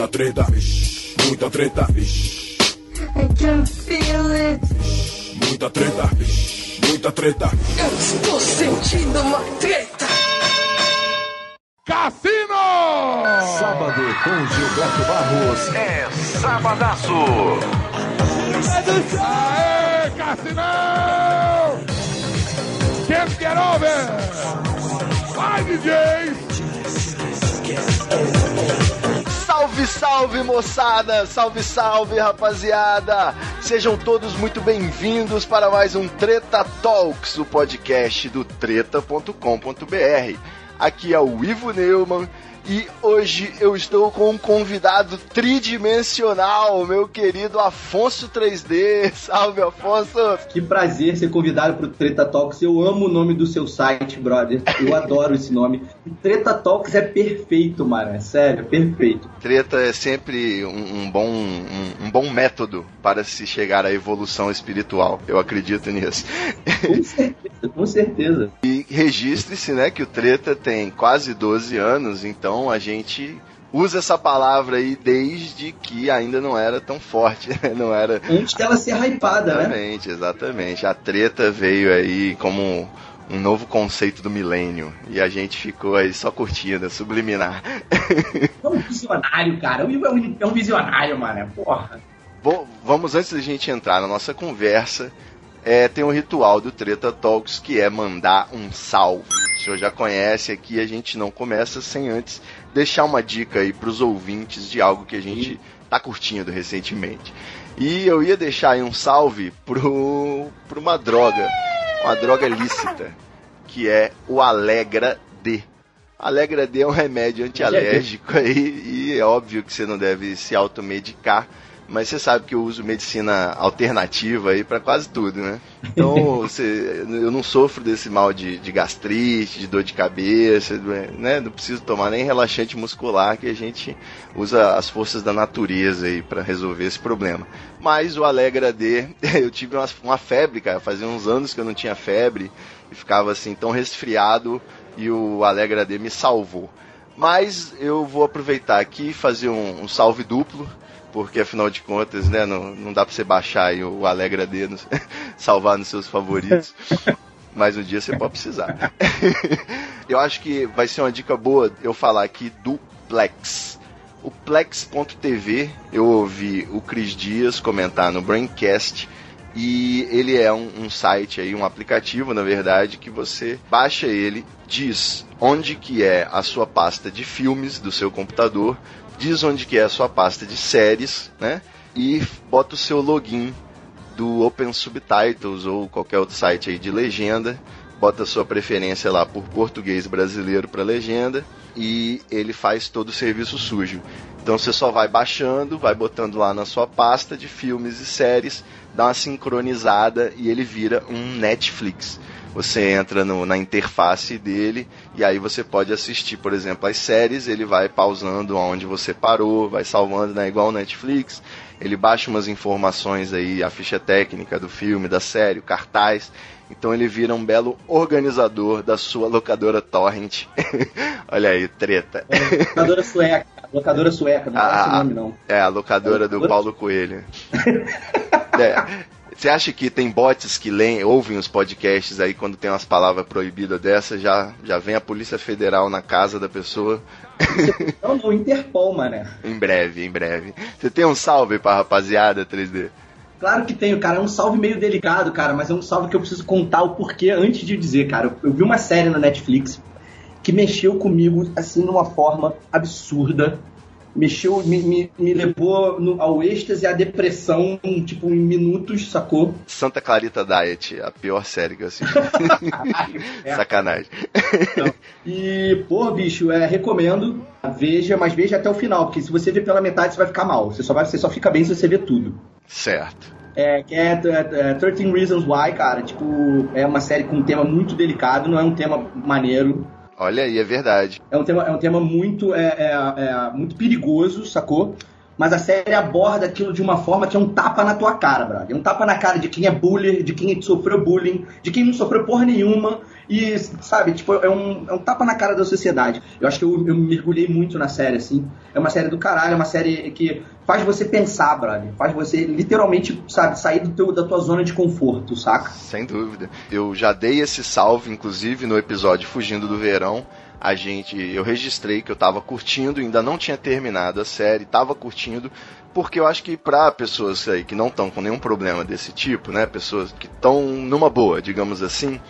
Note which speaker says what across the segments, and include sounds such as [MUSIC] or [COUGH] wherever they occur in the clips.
Speaker 1: Muita treta, muita treta,
Speaker 2: I can feel it.
Speaker 1: muita treta, muita treta.
Speaker 2: Eu estou sentindo uma treta.
Speaker 3: Cassino!
Speaker 4: Sábado com Gilberto Barros é Sabadaço.
Speaker 3: Aê, Cassinão! Can't get over! Vai, DJ!
Speaker 5: Salve, salve moçada! Salve, salve rapaziada! Sejam todos muito bem-vindos para mais um Treta Talks, o podcast do treta.com.br. Aqui é o Ivo Neumann e hoje eu estou com um convidado tridimensional, meu querido Afonso 3D. [LAUGHS] Salve, Afonso!
Speaker 6: Que prazer ser convidado pro Treta Talks. Eu amo o nome do seu site, brother. Eu adoro esse nome. Treta Talks é perfeito, mano. É sério, perfeito.
Speaker 5: Treta é sempre um, um bom, um, um bom método para se chegar à evolução espiritual. Eu acredito nisso.
Speaker 6: Com certeza, com certeza.
Speaker 5: E registre-se, né, que o Treta tem quase 12 anos, então a gente usa essa palavra aí desde que ainda não era tão forte, [LAUGHS] né? não era
Speaker 6: Antes dela ser hypada, né?
Speaker 5: Exatamente, exatamente. A treta veio aí como um novo conceito do milênio e a gente ficou aí só curtindo, subliminar.
Speaker 6: É um visionário, cara. O Ivo é um, é um visionário, mano. Porra.
Speaker 5: Bom, vamos antes da gente entrar na nossa conversa, é, tem um ritual do Treta Talks que é mandar um salve. O senhor já conhece aqui, a gente não começa sem antes deixar uma dica aí pros ouvintes de algo que a gente tá curtindo recentemente. E eu ia deixar aí um salve pro, pro uma droga, uma droga lícita, que é o Alegra D. Alegra D é um remédio antialérgico aí e é óbvio que você não deve se automedicar, mas você sabe que eu uso medicina alternativa aí para quase tudo, né? Então, [LAUGHS] você, eu não sofro desse mal de, de gastrite, de dor de cabeça, né? Não preciso tomar nem relaxante muscular, que a gente usa as forças da natureza aí para resolver esse problema. Mas o Alegra D, [LAUGHS] eu tive uma, uma febre, cara, fazia uns anos que eu não tinha febre e ficava assim tão resfriado e o Alegra D me salvou. Mas eu vou aproveitar aqui e fazer um, um salve duplo porque afinal de contas, né, não, não dá pra você baixar aí o Alegra D, no, [LAUGHS] salvar nos seus favoritos. [LAUGHS] Mas um dia você pode precisar. [LAUGHS] eu acho que vai ser uma dica boa eu falar aqui do Plex. O Plex.tv, eu ouvi o Cris Dias comentar no Braincast e ele é um, um, site aí, um aplicativo, na verdade, que você baixa ele, diz onde que é a sua pasta de filmes do seu computador, diz onde que é a sua pasta de séries, né? E bota o seu login do Open Subtitles ou qualquer outro site aí de legenda, bota a sua preferência lá por português brasileiro para legenda e ele faz todo o serviço sujo. Então você só vai baixando, vai botando lá na sua pasta de filmes e séries, dá uma sincronizada e ele vira um Netflix. Você entra no, na interface dele e aí você pode assistir, por exemplo, as séries, ele vai pausando onde você parou, vai salvando, né, igual o Netflix. Ele baixa umas informações aí, a ficha técnica do filme, da série, o cartaz. Então ele vira um belo organizador da sua locadora torrent. [LAUGHS] Olha aí, treta.
Speaker 6: É, locadora sueca. Locadora sueca, não
Speaker 5: Ah,
Speaker 6: é esse nome, não.
Speaker 5: É, a locadora do Paulo Coelho. É, Você acha que tem bots que leem, ouvem os podcasts aí quando tem umas palavras proibidas dessa, já, já vem a Polícia Federal na casa da pessoa?
Speaker 6: Não, não, Interpol, mané.
Speaker 5: Em breve, em breve. Você tem um salve pra rapaziada 3D?
Speaker 6: Claro que tenho, cara. É um salve meio delicado, cara, mas é um salve que eu preciso contar o porquê antes de dizer, cara. Eu, eu vi uma série na Netflix que mexeu comigo, assim, numa forma absurda. Mexeu, me, me, me levou no- ao êxtase e à depressão, tipo, em minutos, sacou?
Speaker 5: Santa Clarita Diet, a pior série que eu assisti. [LAUGHS]
Speaker 6: É.
Speaker 5: Sacanagem.
Speaker 6: E, pô, bicho, é, recomendo. Veja, mas veja até o final, porque se você ver pela metade, você vai ficar mal. Você só, vai, você só fica bem se você ver tudo.
Speaker 5: Certo.
Speaker 6: É, que é, é, é 13 Reasons Why, cara. Tipo, é uma série com um tema muito delicado, não é um tema maneiro.
Speaker 5: Olha aí, é verdade.
Speaker 6: É um tema, é um tema muito, é, é, é muito perigoso, sacou? Mas a série aborda aquilo de uma forma que é um tapa na tua cara, brother. É um tapa na cara de quem é bullying, de quem sofreu bullying, de quem não sofreu porra nenhuma E, sabe, tipo, é um, é um tapa na cara da sociedade. Eu acho que eu, eu mergulhei muito na série, assim. É uma série do caralho, é uma série que faz você pensar, brother. Faz você literalmente, sabe, sair do teu, da tua zona de conforto, saca?
Speaker 5: Sem dúvida. Eu já dei esse salve, inclusive, no episódio Fugindo do Verão. A gente, eu registrei que eu tava curtindo, ainda não tinha terminado a série, tava curtindo, porque eu acho que para pessoas aí que não estão com nenhum problema desse tipo, né, pessoas que estão numa boa, digamos assim,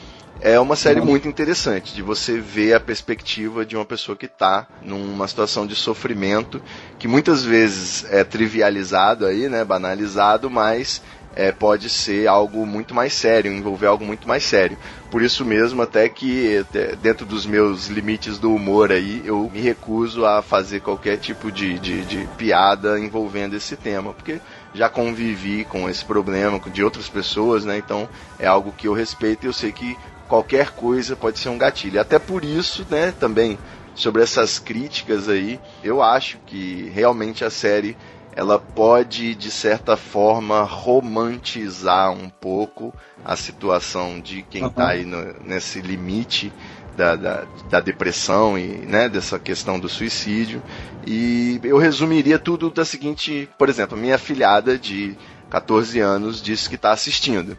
Speaker 5: é uma série muito interessante de você ver a perspectiva de uma pessoa que está numa situação de sofrimento que muitas vezes é trivializado aí, né, banalizado, mas é, pode ser algo muito mais sério, envolver algo muito mais sério. Por isso mesmo, até que dentro dos meus limites do humor aí, eu me recuso a fazer qualquer tipo de, de, de piada envolvendo esse tema, porque já convivi com esse problema de outras pessoas, né? Então é algo que eu respeito e eu sei que qualquer coisa pode ser um gatilho. Até por isso, né, também sobre essas críticas aí, eu acho que realmente a série ela pode, de certa forma, romantizar um pouco a situação de quem está aí no, nesse limite da, da, da, depressão e né, dessa questão do suicídio. E eu resumiria tudo da seguinte: por exemplo, minha filhada de 14 anos disse que está assistindo.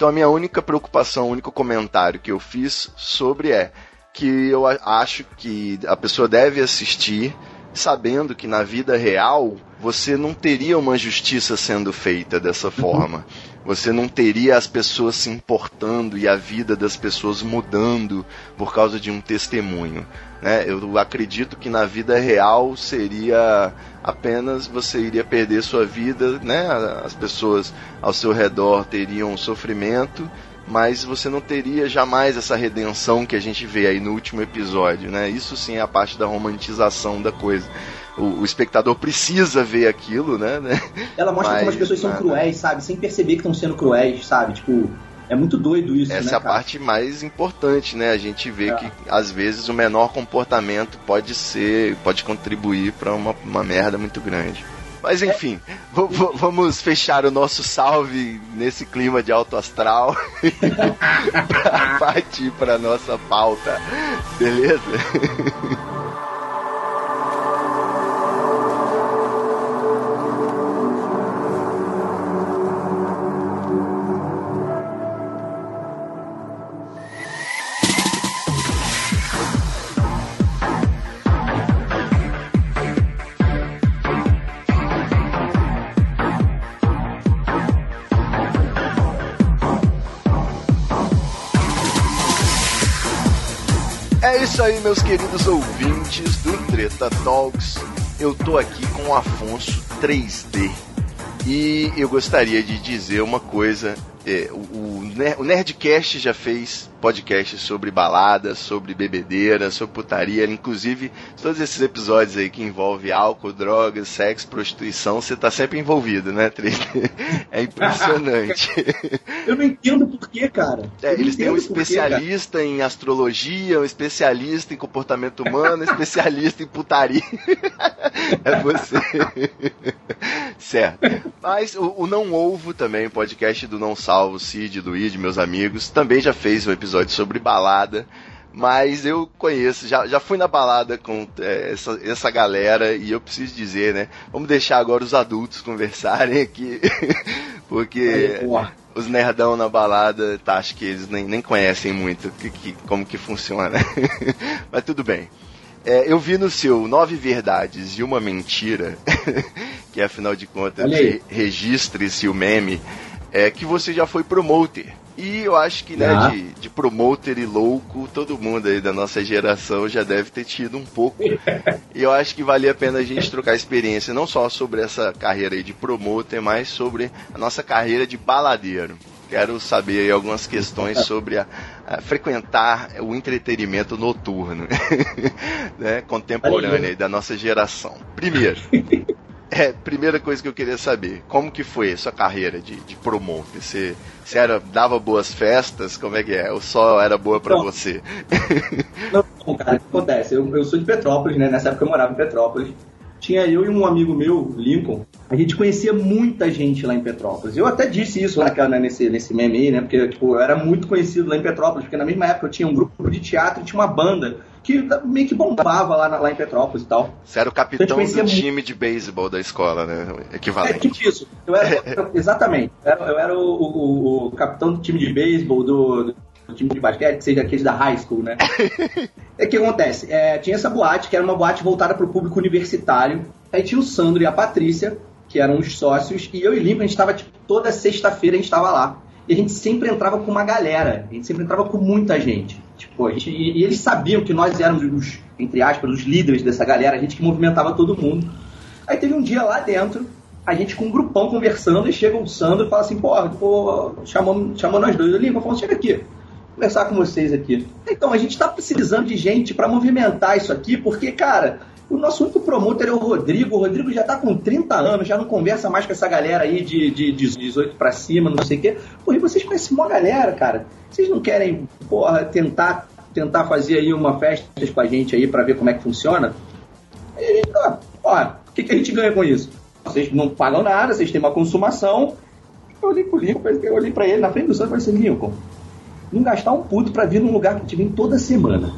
Speaker 5: Então a minha única preocupação, o único comentário que eu fiz sobre é que eu acho que a pessoa deve assistir sabendo que na vida real você não teria uma justiça sendo feita dessa uhum. forma. Você não teria as pessoas se importando e a vida das pessoas mudando por causa de um testemunho. Né? Eu acredito que na vida real seria apenas você iria perder sua vida, né? as pessoas ao seu redor teriam sofrimento mas você não teria jamais essa redenção que a gente vê aí no último episódio, né? Isso sim é a parte da romantização da coisa. O, o espectador precisa ver aquilo, né? [LAUGHS]
Speaker 6: Ela mostra mas, como as pessoas são cruéis, sabe? Sem perceber que estão sendo cruéis, sabe? Tipo, é muito doido isso,
Speaker 5: Essa
Speaker 6: né,
Speaker 5: é a parte mais importante, né? A gente vê é. que às vezes o menor comportamento pode ser, pode contribuir para uma, uma merda muito grande. Mas enfim, vamos fechar o nosso salve nesse clima de alto astral [LAUGHS] para partir para nossa pauta, beleza? [LAUGHS] isso aí, meus queridos ouvintes do Treta Talks. Eu tô aqui com o Afonso 3D. E eu gostaria de dizer uma coisa. É, o, o Nerdcast já fez podcast sobre baladas, sobre bebedeira, sobre putaria, inclusive todos esses episódios aí que envolvem álcool, drogas, sexo, prostituição, você tá sempre envolvido, né, Tri? [LAUGHS] É impressionante. [LAUGHS]
Speaker 6: Eu não entendo por quê, cara.
Speaker 5: É, eles têm um especialista quê, em astrologia, um especialista em comportamento humano, um especialista em putaria. [LAUGHS] É você. certo. Mas o, o Não Ovo também, o podcast do Não Salvo, Cid, do Id, meus amigos, também já fez um episódio episódio sobre balada. Mas eu conheço, já, já fui na balada com é, essa, essa galera e eu preciso dizer, né? Vamos deixar agora os adultos conversarem aqui, [LAUGHS] porque os nerdão na balada, tá, acho que eles nem, nem conhecem muito que, que, como que funciona. [LAUGHS] Mas tudo bem. É, eu vi no seu Nove Verdades e Uma Mentira, [LAUGHS] que afinal de contas registre-se o meme, é que você já foi promoter. E eu acho que, né, ah. de, de promoter e louco, todo mundo aí da nossa geração já deve ter tido um pouco. [LAUGHS] e eu acho que valia a pena a gente trocar experiência, não só sobre essa carreira aí de promoter, mas sobre a nossa carreira de baladeiro. Quero saber aí algumas questões [LAUGHS] sobre a, a frequentar o entretenimento noturno, [LAUGHS] né, contemporâneo aí da nossa geração. Primeiro, é, primeira coisa que eu queria saber, como que foi a sua carreira de, de promoter? Você, você era, dava boas festas? Como é que é? Ou só era boa para você? [LAUGHS]
Speaker 6: Não, cara, o que acontece? Eu, eu sou de Petrópolis, né? Nessa época eu morava em Petrópolis. tinha eu e um amigo meu, Lincoln, a gente conhecia muita gente lá em Petrópolis. Eu até disse isso naquela, né, nesse, nesse meme aí, né? Porque tipo, eu era muito conhecido lá em Petrópolis, porque na mesma época eu tinha um grupo de teatro e tinha uma banda que meio que bombava lá, lá em Petrópolis e tal.
Speaker 5: Você era o capitão
Speaker 6: Então,
Speaker 5: do time de beisebol da escola, né?
Speaker 6: É
Speaker 5: Equivalente.
Speaker 6: tipo isso. Eu era, [LAUGHS] exatamente. Eu era, eu era o, o- o capitão do time de beisebol, do, do time de basquete, que seja aquele da high school, né? [LAUGHS] É que acontece? É, tinha essa boate, que era uma boate voltada para o público universitário. Aí tinha o Sandro e a Patrícia, que eram os sócios, e eu e Limpo, a gente estava, tipo, toda sexta-feira a gente estava lá. E a gente sempre entrava com uma galera, a gente sempre entrava com muita gente. Tipo, a gente, e, e eles sabiam que nós éramos os, entre aspas, os líderes dessa galera, a gente que movimentava todo mundo. Aí teve um dia lá dentro, a gente com um grupão conversando, e chega o Sandro e fala assim, pô chamou, chamou nós dois, Limpo, falou, chega aqui conversar com vocês aqui. Então, a gente está precisando de gente para movimentar isso aqui, porque, cara, o nosso único promotor é o Rodrigo. O Rodrigo já tá com 30 anos, já não conversa mais com essa galera aí de, de, de 18 para cima, não sei o quê. Pô, e vocês conhecem uma galera, cara. Vocês não querem, porra, tentar, tentar fazer aí uma festa com a gente aí para ver como é que funciona? E a gente, ó, o que, que a gente ganha com isso? Vocês não pagam nada, vocês têm uma consumação. Eu olhei pro Lincoln, eu olhei pra ele na frente do Santos e falei assim, Lincoln, não gastar um puto pra vir num lugar que gente vem toda semana.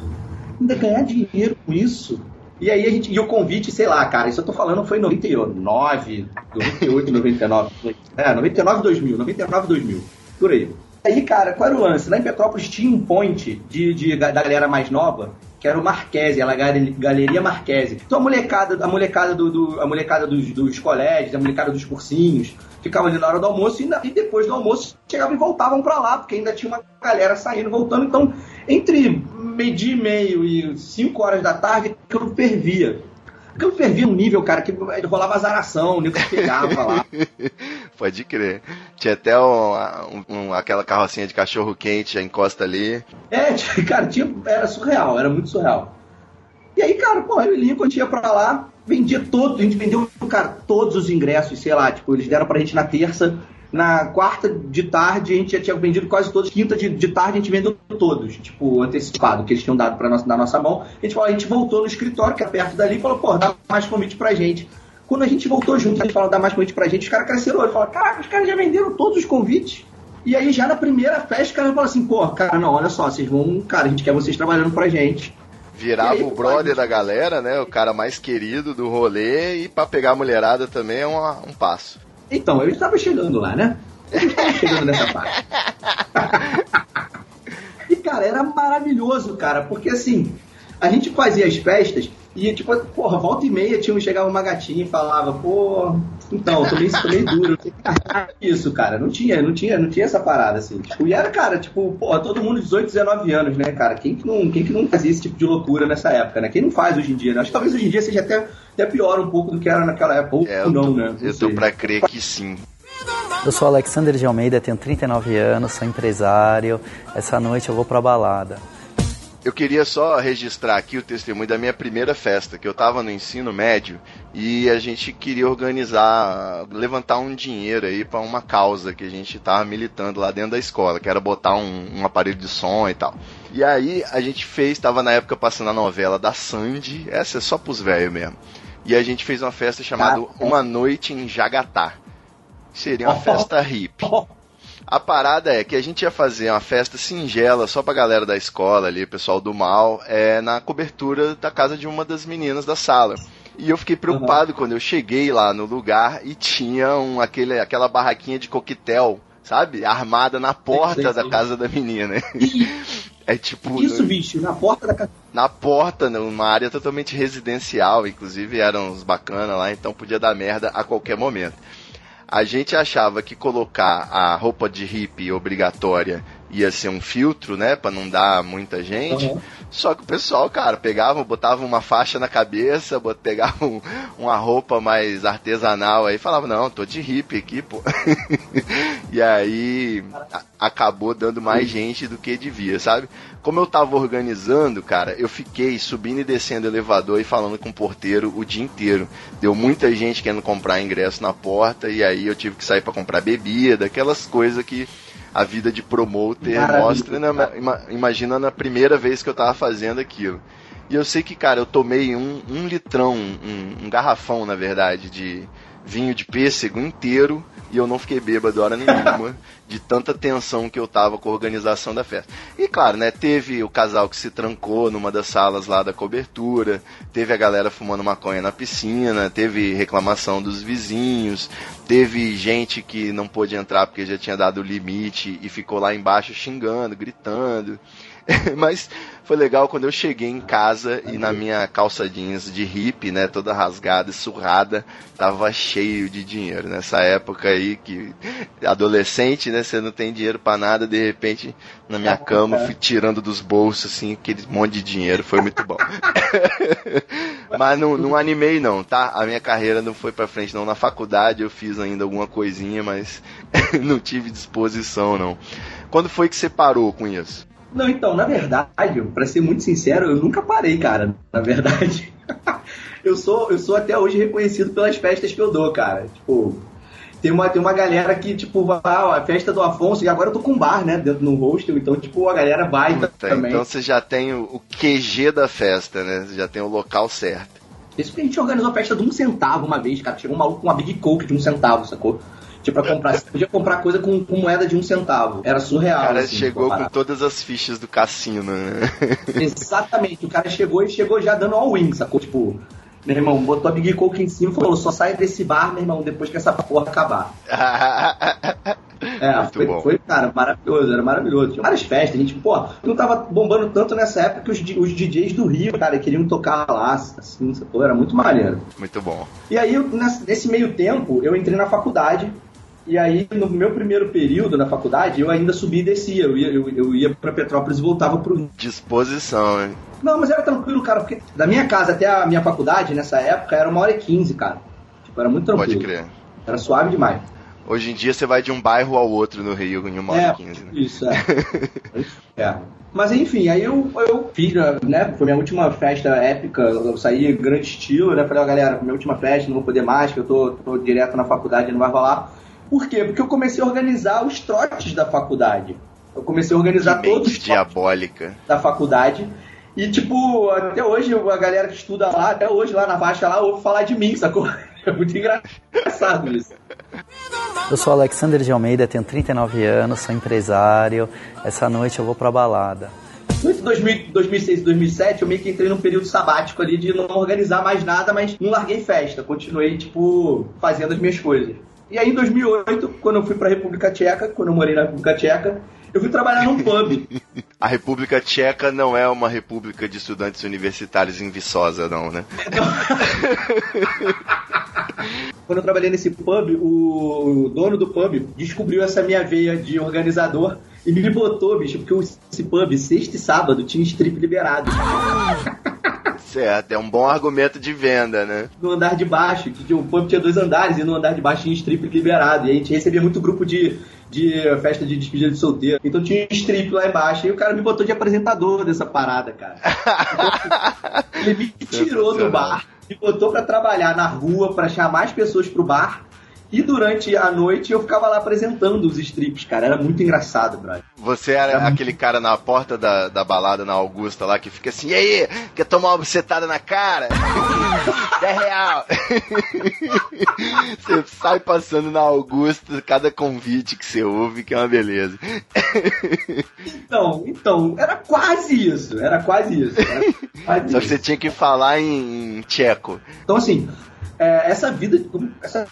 Speaker 6: Ainda ganhar dinheiro com isso. E aí a gente. E o convite, sei lá, cara, isso eu tô falando foi em 99, 98, 99. É, 99, 2000, 99, 2000. Por aí. Aí, cara, qual era o lance? Lá em Petrópolis tinha um point de, de- da galera mais nova, que era o Marquese, gal- Galeria Marquese. Então a molecada, a molecada, do, do- a molecada dos, dos colégios, a molecada dos cursinhos, ficava ali na hora do almoço e, e depois do almoço chegavam e voltavam pra lá, porque ainda tinha uma galera saindo, voltando. Então, entre meio-dia e meio e 5 horas da tarde, aquilo fervia. Aquilo fervia num nível, cara, que rolava azaração, o nego pegava lá. [LAUGHS]
Speaker 5: Pode crer. Tinha até um- um- aquela carrocinha de cachorro quente, já encosta ali.
Speaker 6: É, tinha- [LAUGHS] cara, tinha, era surreal, era muito surreal. E aí, cara, pô, eu e Lincoln a ia pra lá, vendia todo, a gente vendeu, cara, todos os ingressos, sei lá, tipo, eles deram pra gente na terça, na quarta de tarde a gente já tinha vendido quase todos, quinta de, de tarde a gente vendeu todos, tipo, antecipado, que eles tinham dado pra nossa, na nossa mão. A gente falou, a gente voltou no escritório, que é perto dali, e falou, pô, dá mais convite pra gente. Quando a gente voltou junto, a gente falou, dá mais convite pra gente, os caras cresceram, eles falaram, caraca, os caras já venderam todos os convites. E aí, já na primeira festa, o cara falou assim, pô, cara, não, olha só, vocês vão, cara, a gente quer vocês trabalhando pra gente.
Speaker 5: Virava
Speaker 6: aí,
Speaker 5: o brother da galera, né? O cara mais querido do rolê. E pra pegar a mulherada também é uma- um passo.
Speaker 6: Então, eu estava chegando lá, né? Eu estava [LAUGHS] chegando nessa parte. e, cara, era maravilhoso, cara, porque assim, a gente fazia as festas e, tipo, porra, volta e meia tinha, chegava uma gatinha e falava, pô, então, tô meio, tô meio duro. Isso, cara, não tinha, não tinha, não tinha essa parada, assim. Tipo, e era, cara, tipo, porra, todo mundo de 18, 19 anos, né, cara? Quem que, não, quem que não fazia esse tipo de loucura nessa época, né? Quem não faz hoje em dia, né? Acho que talvez hoje em dia seja até, até pior um pouco do que era naquela época. Ou
Speaker 5: É, eu
Speaker 6: não,
Speaker 5: tô,
Speaker 6: né? Não
Speaker 5: eu tô
Speaker 6: sei.
Speaker 5: pra crer que sim.
Speaker 7: Eu sou Alexander de Almeida, tenho 39 anos, sou empresário. Essa noite eu vou pra balada.
Speaker 5: Eu queria só registrar aqui o testemunho da minha primeira festa, que eu tava no ensino médio e a gente queria organizar, levantar um dinheiro aí pra uma causa que a gente tava militando lá dentro da escola, que era botar um, um aparelho de som e tal. E aí a gente fez, tava na época passando a novela da Sandy, essa é só pros velhos mesmo. E a gente fez uma festa chamada Uma Noite em Jagatá. Seria uma [LAUGHS] festa hippie. A parada é que a gente ia fazer uma festa singela só pra galera da escola ali, pessoal do mal, é, na cobertura da casa de uma das meninas da sala. E eu fiquei preocupado quando eu cheguei lá no lugar e tinha um, aquele, aquela barraquinha de coquetel, sabe? Armada na porta
Speaker 6: Sim, sim,
Speaker 5: da
Speaker 6: sim.
Speaker 5: casa da menina. [LAUGHS] É tipo.
Speaker 6: Isso,
Speaker 5: no-
Speaker 6: bicho, na porta da casa.
Speaker 5: na porta, numa área totalmente residencial, inclusive eram uns bacana lá, então podia dar merda a qualquer momento. A gente achava que colocar a roupa de hippie obrigatória ia ser um filtro, né, Pra não dar muita gente.
Speaker 6: Uhum.
Speaker 5: Só que o pessoal, cara, pegava, botava uma faixa na cabeça, pegava um- uma roupa mais artesanal aí, falava, não, tô de hippie aqui, pô. [LAUGHS] e aí a- acabou dando mais gente do que devia, sabe? Como eu tava organizando, cara, eu fiquei subindo e descendo o elevador e falando com o porteiro o dia inteiro. Deu muita gente querendo comprar ingresso na porta e aí eu tive que sair pra comprar bebida, aquelas coisas que a vida de promoter
Speaker 6: Maravilha,
Speaker 5: mostra. Ima- imagina na primeira vez que eu tava fazendo aquilo. E eu sei que, cara, eu tomei um, um litrão, um, um garrafão, na verdade, de vinho de pêssego inteiro e eu não fiquei bêbado hora nenhuma de tanta tensão que eu tava com a organização da festa. E claro, né, teve o casal que se trancou numa das salas lá da cobertura, teve a galera fumando maconha na piscina, teve reclamação dos vizinhos, teve gente que não pôde entrar porque já tinha dado o limite e ficou lá embaixo xingando, gritando. [LAUGHS] Mas foi legal quando eu cheguei em casa e na minha calça jeans de hippie, né, toda rasgada e surrada, tava cheio de dinheiro. Nessa época aí que adolescente, né, você não tem dinheiro para nada, de repente na minha cama fui tirando dos bolsos assim aquele monte de dinheiro, foi muito bom. [LAUGHS] Mas não, não animei não, tá? A minha carreira não foi para frente não. Na faculdade eu fiz ainda alguma coisinha, mas [LAUGHS] não tive disposição não. Quando foi que você parou com isso?
Speaker 6: Não, então, na verdade, para ser muito sincero, eu nunca parei, cara. Na verdade. [LAUGHS] eu sou eu sou até hoje reconhecido pelas festas que eu dou, cara. Tipo, tem uma, tem uma galera que, tipo, vai, ah, a festa do Afonso, e agora eu tô com um bar, né, dentro no hostel, então, tipo, a galera vai
Speaker 5: Puta,
Speaker 6: também.
Speaker 5: Então você já tem o, o QG da festa, né? Você já tem o local certo.
Speaker 6: Isso que a gente organizou a festa de um centavo uma vez, cara. Chegou um maluco com uma Big Coke de um centavo, sacou? Tipo, pra comprar, você podia comprar coisa com, com moeda de um centavo. Era surreal.
Speaker 5: O cara
Speaker 6: assim,
Speaker 5: chegou com todas as fichas do cassino, né? [LAUGHS]
Speaker 6: Exatamente, o cara chegou e chegou já dando all-in, sacou? Tipo, meu irmão, botou a Big Coke em cima e falou: só sai desse bar, meu irmão, depois que essa porra acabar. [LAUGHS] É,
Speaker 5: Muito
Speaker 6: foi,
Speaker 5: bom.
Speaker 6: foi, cara, maravilhoso, era maravilhoso. Tinha várias festas, a gente, pô, não tava bombando tanto nessa época que os, os DJs do Rio, cara, queriam tocar lá, assim, sacou? Era muito maneiro.
Speaker 5: Muito bom.
Speaker 6: E aí, nesse meio tempo, eu entrei na faculdade. E aí, no meu primeiro período na faculdade, eu ainda subia e descia. Eu ia, eu, eu ia pra Petrópolis e voltava pro.
Speaker 5: Disposição, hein?
Speaker 6: Não, mas era tranquilo, cara, porque da minha casa até a minha faculdade, nessa época, era uma hora e quinze, cara. Tipo, era muito tranquilo.
Speaker 5: Pode crer.
Speaker 6: Era suave demais.
Speaker 5: Hoje em dia você vai de um bairro ao outro no Rio em uma hora
Speaker 6: É,
Speaker 5: e quinze, né?
Speaker 6: isso, é. [LAUGHS] é. Mas enfim, aí eu, eu fiz, né? Foi minha última festa épica, eu saí grande estilo, né? Falei, ó, galera, minha última festa, não vou poder mais, que eu tô, tô direto na faculdade, não vai rolar. Por quê? Porque eu comecei a organizar os trotes da faculdade. Eu comecei a organizar
Speaker 5: Que
Speaker 6: todos os trotes
Speaker 5: diabólica.
Speaker 6: da faculdade. E, tipo, até hoje a galera que estuda lá, até hoje lá na faixa lá, ouve falar de mim, sacou? [LAUGHS] É muito engraçado isso.
Speaker 7: Eu sou Alexander de Almeida, tenho 39 anos, sou empresário. Essa noite eu vou pra balada.
Speaker 6: 2000, 2006 e 2007, eu meio que entrei num período sabático ali de não organizar mais nada, mas não larguei festa. Continuei, tipo, fazendo as minhas coisas. E aí, em 2008, quando eu fui pra República Tcheca, quando eu morei na República Tcheca, eu fui trabalhar num pub. [LAUGHS]
Speaker 5: A República Tcheca não é uma república de estudantes universitários em Viçosa, não, né? [LAUGHS]
Speaker 6: Quando eu trabalhei nesse pub, o dono do pub descobriu essa minha veia de organizador e me botou, bicho, porque esse pub, sexta e sábado, tinha strip liberado. [LAUGHS]
Speaker 5: Certo, é um bom argumento de venda, né?
Speaker 6: no andar de baixo, que o pub tinha dois andares e no andar de baixo tinha strip liberado. E a gente recebia muito grupo de, de festa de despedida de solteiro. Então tinha um strip lá embaixo e o cara me botou de apresentador dessa parada, cara. [LAUGHS] Ele me tirou do bar, me botou pra trabalhar na rua, pra chamar as pessoas pro bar. E durante a noite eu ficava lá apresentando os strips, cara. Era muito engraçado, brother.
Speaker 5: Você era aquele cara na porta da, da balada na Augusta lá que fica assim, e aí, quer tomar uma bucetada na cara? [LAUGHS] É real. [LAUGHS] você sai passando na Augusta, cada convite que você ouve, que é uma beleza.
Speaker 6: Então, então, era quase isso. Era quase isso. Era quase [LAUGHS]
Speaker 5: Só que
Speaker 6: isso.
Speaker 5: você tinha que falar em, em tcheco.
Speaker 6: Então, assim, é, essa vida, essa,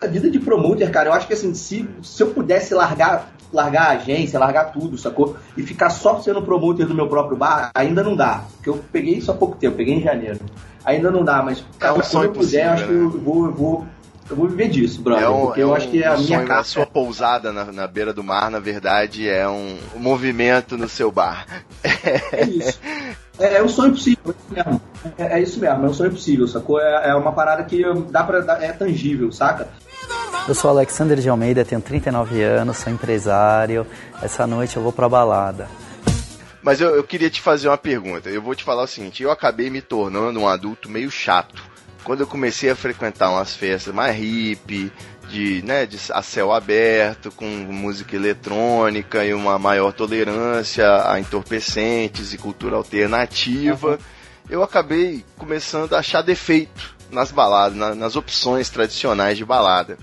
Speaker 6: essa vida de promoter, cara, eu acho que assim, se, se eu pudesse largar, largar a agência, largar tudo, sacou? E ficar só sendo promoter do meu próprio bar, ainda não dá. Porque eu peguei isso há pouco tempo, peguei em janeiro. Ainda não dá, mas cara,
Speaker 5: um
Speaker 6: quando eu puder, eu acho que eu vou, eu vou, eu vou viver disso, brother. porque eu acho que é a
Speaker 5: um
Speaker 6: minha
Speaker 5: sonho, A
Speaker 6: casa.
Speaker 5: sua pousada na, na beira do mar, na verdade, é um, um movimento no seu bar.
Speaker 6: É isso. É, é um sonho possível, é isso mesmo. É, é isso mesmo, é um sonho possível, sacou? É, é uma parada que dá pra. É tangível, saca?
Speaker 7: Eu sou Alexander de Almeida, tenho 39 anos, sou empresário. Essa noite eu vou pra balada.
Speaker 5: Mas eu, eu queria te fazer uma pergunta. Eu vou te falar o seguinte: eu acabei me tornando um adulto meio chato. Quando eu comecei a frequentar umas festas mais hippie, de, né, de a céu aberto, com música eletrônica e uma maior tolerância a entorpecentes e cultura alternativa, eu acabei começando a achar defeito nas baladas, na, nas opções tradicionais de balada.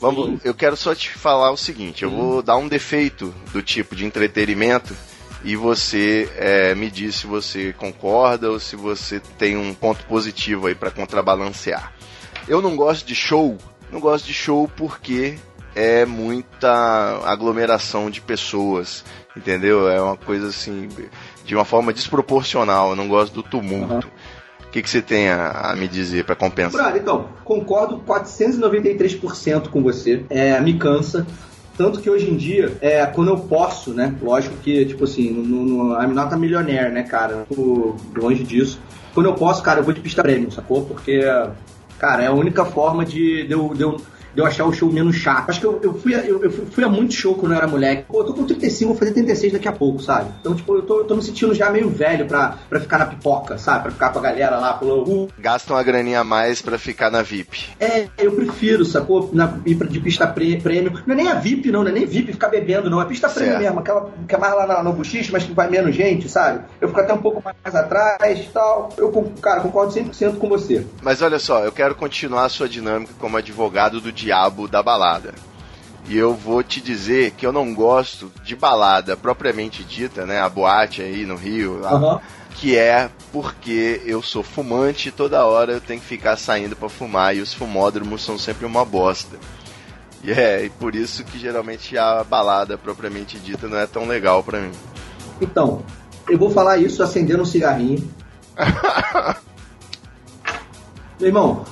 Speaker 5: Vamos, eu quero só te falar o seguinte, eu vou dar um defeito do tipo de entretenimento e você é, me diz se você concorda ou se você tem um ponto positivo aí para contrabalancear. Eu não gosto de show, não gosto de show porque é muita aglomeração de pessoas, entendeu? É uma coisa assim, de uma forma desproporcional. Eu não gosto do tumulto. O que, que você tem a, a me dizer para compensar?
Speaker 6: Brother, então, concordo 493% com você. É, me cansa. Tanto que hoje em dia, é, quando eu posso, né? Lógico que, tipo assim, no, no, I'm not a millionaire, né, cara? Tô longe disso. Quando eu posso, cara, eu vou de pista premium, sacou? Porque, cara, é a única forma de, de, eu, de, eu, de eu achar o show menos chato. Acho que eu, eu, fui, a- eu, eu fui a muito show quando eu era moleque. Pô, eu tô com 35, vou fazer 36 daqui a pouco, sabe? Então, tipo, eu tô, eu tô me sentindo já meio velho pra, pra ficar na pipoca, sabe? Pra ficar com a galera lá, pelo, uh,
Speaker 5: Gasta uma graninha a mais para ficar na VIP.
Speaker 6: é, eu prefiro, sacou? Na, ir pra- de pista pre- premium. Não é nem a VIP, não, não é nem VIP ficar bebendo, não. É pista
Speaker 5: Certo.
Speaker 6: mesmo, aquela que é mais lá na- no buchiche, mas que vai menos gente, sabe? Eu fico até um pouco mais atrás e tal. Eu, cara, concordo 100% com você.
Speaker 5: Mas olha só, eu quero continuar a sua dinâmica como advogado do diabo da balada. E eu vou te dizer que eu não gosto de balada propriamente dita, né? A boate aí no Rio, lá,
Speaker 6: Aham.
Speaker 5: que é porque eu sou fumante e toda hora eu tenho que ficar saindo pra fumar e os fumódromos são sempre uma bosta. E é, e por isso que geralmente a balada propriamente dita não é tão legal pra mim.
Speaker 6: Então, eu vou falar isso acendendo um cigarrinho. [LAUGHS] Meu irmão,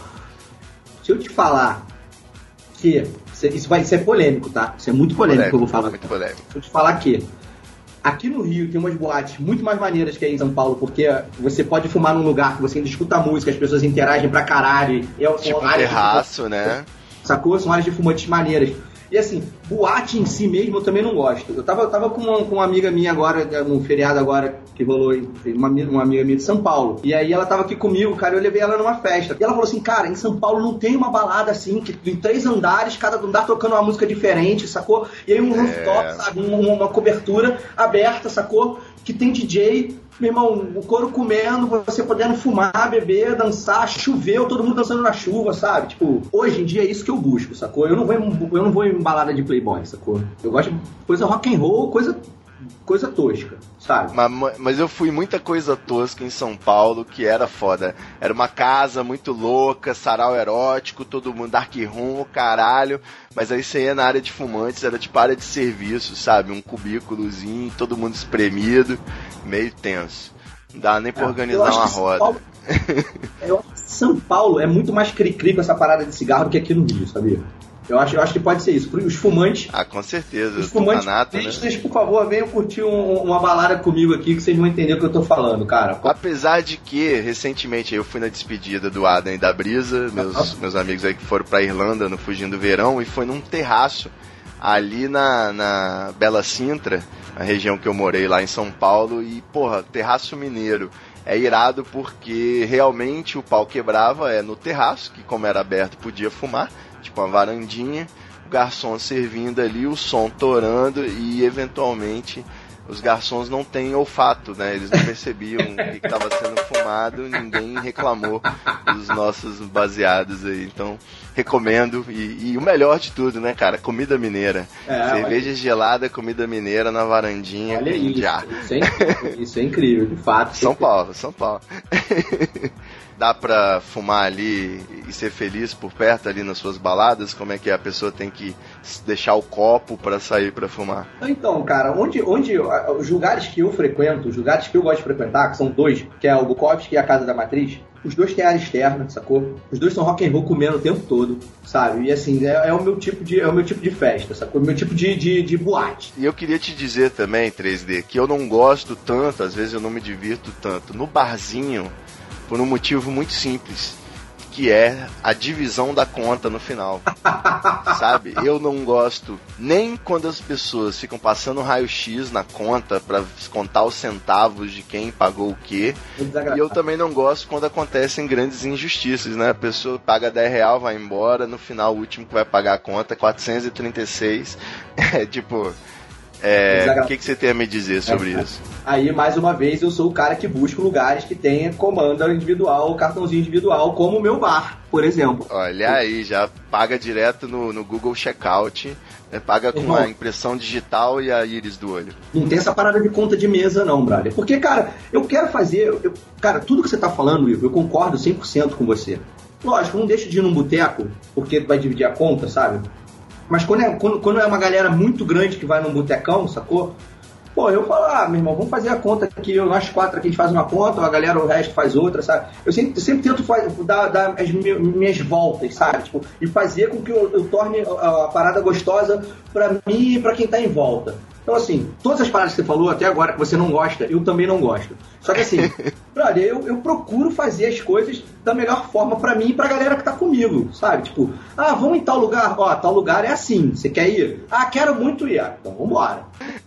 Speaker 6: se eu te falar que. Isso vai ser polêmico, tá? Isso é muito polêmico que eu vou falar.
Speaker 5: Muito polêmico.
Speaker 6: Deixa eu te falar que aqui no Rio tem umas boates muito mais maneiras que aí em São Paulo, porque você pode fumar num lugar que você ainda escuta música, as pessoas interagem pra caralho. É
Speaker 5: Tipo um
Speaker 6: áreas de
Speaker 5: terraço, né?
Speaker 6: sacou? São áreas de fumantes maneiras. E assim, boate em si mesmo eu também não gosto. Eu tava, eu tava com, uma, com uma amiga minha agora, num feriado agora que rolou, uma, uma amiga minha de São Paulo. E aí ela tava aqui comigo, cara, eu levei ela numa festa. E ela falou assim, cara, em São Paulo não tem uma balada assim, que em três andares, cada andar tocando uma música diferente, sacou? E aí um rooftop, sabe? Um- uma cobertura aberta, sacou? Que tem DJ, meu irmão, o couro comendo, você podendo fumar, beber, dançar, choveu, todo mundo dançando na chuva, sabe? Tipo, hoje em dia é isso que eu busco, sacou? Eu não vou em, eu não vou em balada de playboy, sacou? Eu gosto de coisa rock and roll, coisa, coisa tosca, sabe?
Speaker 5: Mas, mas eu fui muita coisa tosca em São Paulo que era foda. Era uma casa muito louca, sarau erótico, todo mundo dark room, caralho. Mas aí você ia na área de fumantes, era tipo área de serviço, sabe? Um cubículozinho, todo mundo espremido, meio tenso. Não dá nem pra
Speaker 6: É,
Speaker 5: organizar uma roda.
Speaker 6: Paulo- [LAUGHS] Eu acho que São Paulo é muito mais cri-cri com essa parada de cigarro do que aqui no Rio, sabia? Eu acho, eu acho que pode ser isso. Os fumantes
Speaker 5: Ah, com certeza.
Speaker 6: Os fumantes
Speaker 5: Tutanato, né?
Speaker 6: turistas, por favor, venham curtir um- uma balada comigo aqui que vocês vão entender o que eu tô falando, cara.
Speaker 5: Apesar de que, recentemente, eu fui na despedida do Adam e da Brisa, meus, meus amigos aí que foram pra Irlanda no Fugindo do Verão, e foi num terraço ali na, na Bela Sintra, a região que eu morei lá em São Paulo, e, porra, terraço mineiro. É irado porque realmente o pau quebrava é no terraço, que como era aberto podia fumar, tipo uma varandinha, o garçom servindo ali, o som torando e eventualmente os garçons não têm olfato, né? Eles não percebiam o [LAUGHS] que estava sendo fumado, ninguém reclamou dos nossos baseados aí. Então, recomendo. E, e o melhor de tudo, né, cara? Comida mineira.
Speaker 6: É,
Speaker 5: Cerveja gelada, comida mineira na varandinha.
Speaker 6: Olha isso. Isso é, incrível, isso é incrível, de fato.
Speaker 5: São Paulo, São Paulo. [LAUGHS] Dá pra fumar ali e ser feliz por perto ali nas suas baladas? Como é que a pessoa tem que deixar o copo pra sair pra fumar?
Speaker 6: Então, cara, onde, onde os lugares que eu frequento, os lugares que eu gosto de frequentar, que são dois, que é o Bukowski e a Casa da Matriz, os dois têm área externa, sacou? Os dois são rock and roll comendo o tempo todo, sabe? E assim, é, é o meu tipo de é o meu tipo de festa, sacou? O meu tipo de, de, de boate.
Speaker 5: E eu queria te dizer também, 3D, que eu não gosto tanto, às vezes eu não me divirto tanto, no barzinho, por um motivo muito simples, que é a divisão da conta no final. [LAUGHS] Sabe? Eu não gosto nem quando as pessoas ficam passando raio-x na conta para contar os centavos de quem pagou o quê. E eu também não gosto quando acontecem grandes injustiças, né? A pessoa paga 10 real, vai embora, no final o último que vai pagar a conta é 436. [LAUGHS] É tipo, É, o que, que você tem a me dizer sobre
Speaker 6: É,
Speaker 5: isso?
Speaker 6: Aí, mais uma vez, eu sou o cara que busca lugares que tenha comanda individual, cartãozinho individual, como o meu bar, por exemplo.
Speaker 5: Olha aí, já paga direto no, no Google Checkout, né, paga com
Speaker 6: Irmão.
Speaker 5: a impressão digital e a íris do olho.
Speaker 6: Não tem essa parada de conta de mesa, não, brother. Porque, cara, eu quero fazer. eu- cara, tudo que você tá falando, Ivo, eu concordo 100% com você. Lógico, não deixa de ir num boteco, porque vai dividir a conta, sabe? Mas quando é, quando, quando é uma galera muito grande que vai num botecão, sacou? Pô, eu falo, ah, meu irmão, vamos fazer a conta aqui, nós quatro aqui a gente faz uma conta, a galera, o resto faz outra, sabe? Eu sempre, sempre tento faz- dar, dar as mi- minhas voltas, sabe? Tipo, e fazer com que eu, eu torne a, parada gostosa pra mim e pra quem tá em volta. Então, assim, todas as paradas que você falou até agora que você não gosta, eu também não gosto. Só que, assim, [LAUGHS] brother, eu, eu procuro fazer as coisas da melhor forma pra mim e pra galera que tá comigo, sabe? Tipo, ah, vamos em tal lugar? Ó, tal lugar é assim, você quer ir? Ah, quero muito ir. Ah, então vambora.